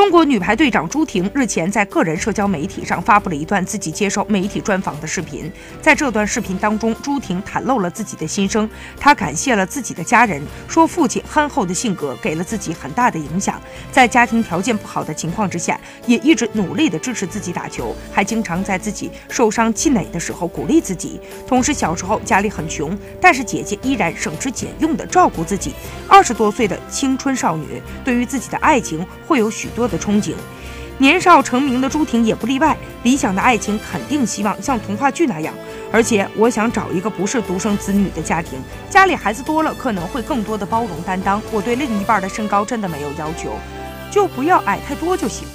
中国女排队长朱婷日前在个人社交媒体上发布了一段自己接受媒体专访的视频。在这段视频当中，朱婷袒露了自己的心声。她感谢了自己的家人，说父亲憨厚的性格给了自己很大的影响。在家庭条件不好的情况之下，也一直努力的支持自己打球，还经常在自己受伤气馁的时候鼓励自己。同时，小时候家里很穷，但是姐姐依然省吃俭用的照顾自己。二十多岁的青春少女，对于自己的爱情会有许多。的憧憬，年少成名的朱婷也不例外。理想的爱情肯定希望像童话剧那样，而且我想找一个不是独生子女的家庭，家里孩子多了可能会更多的包容担当。我对另一半的身高真的没有要求，就不要矮太多就行。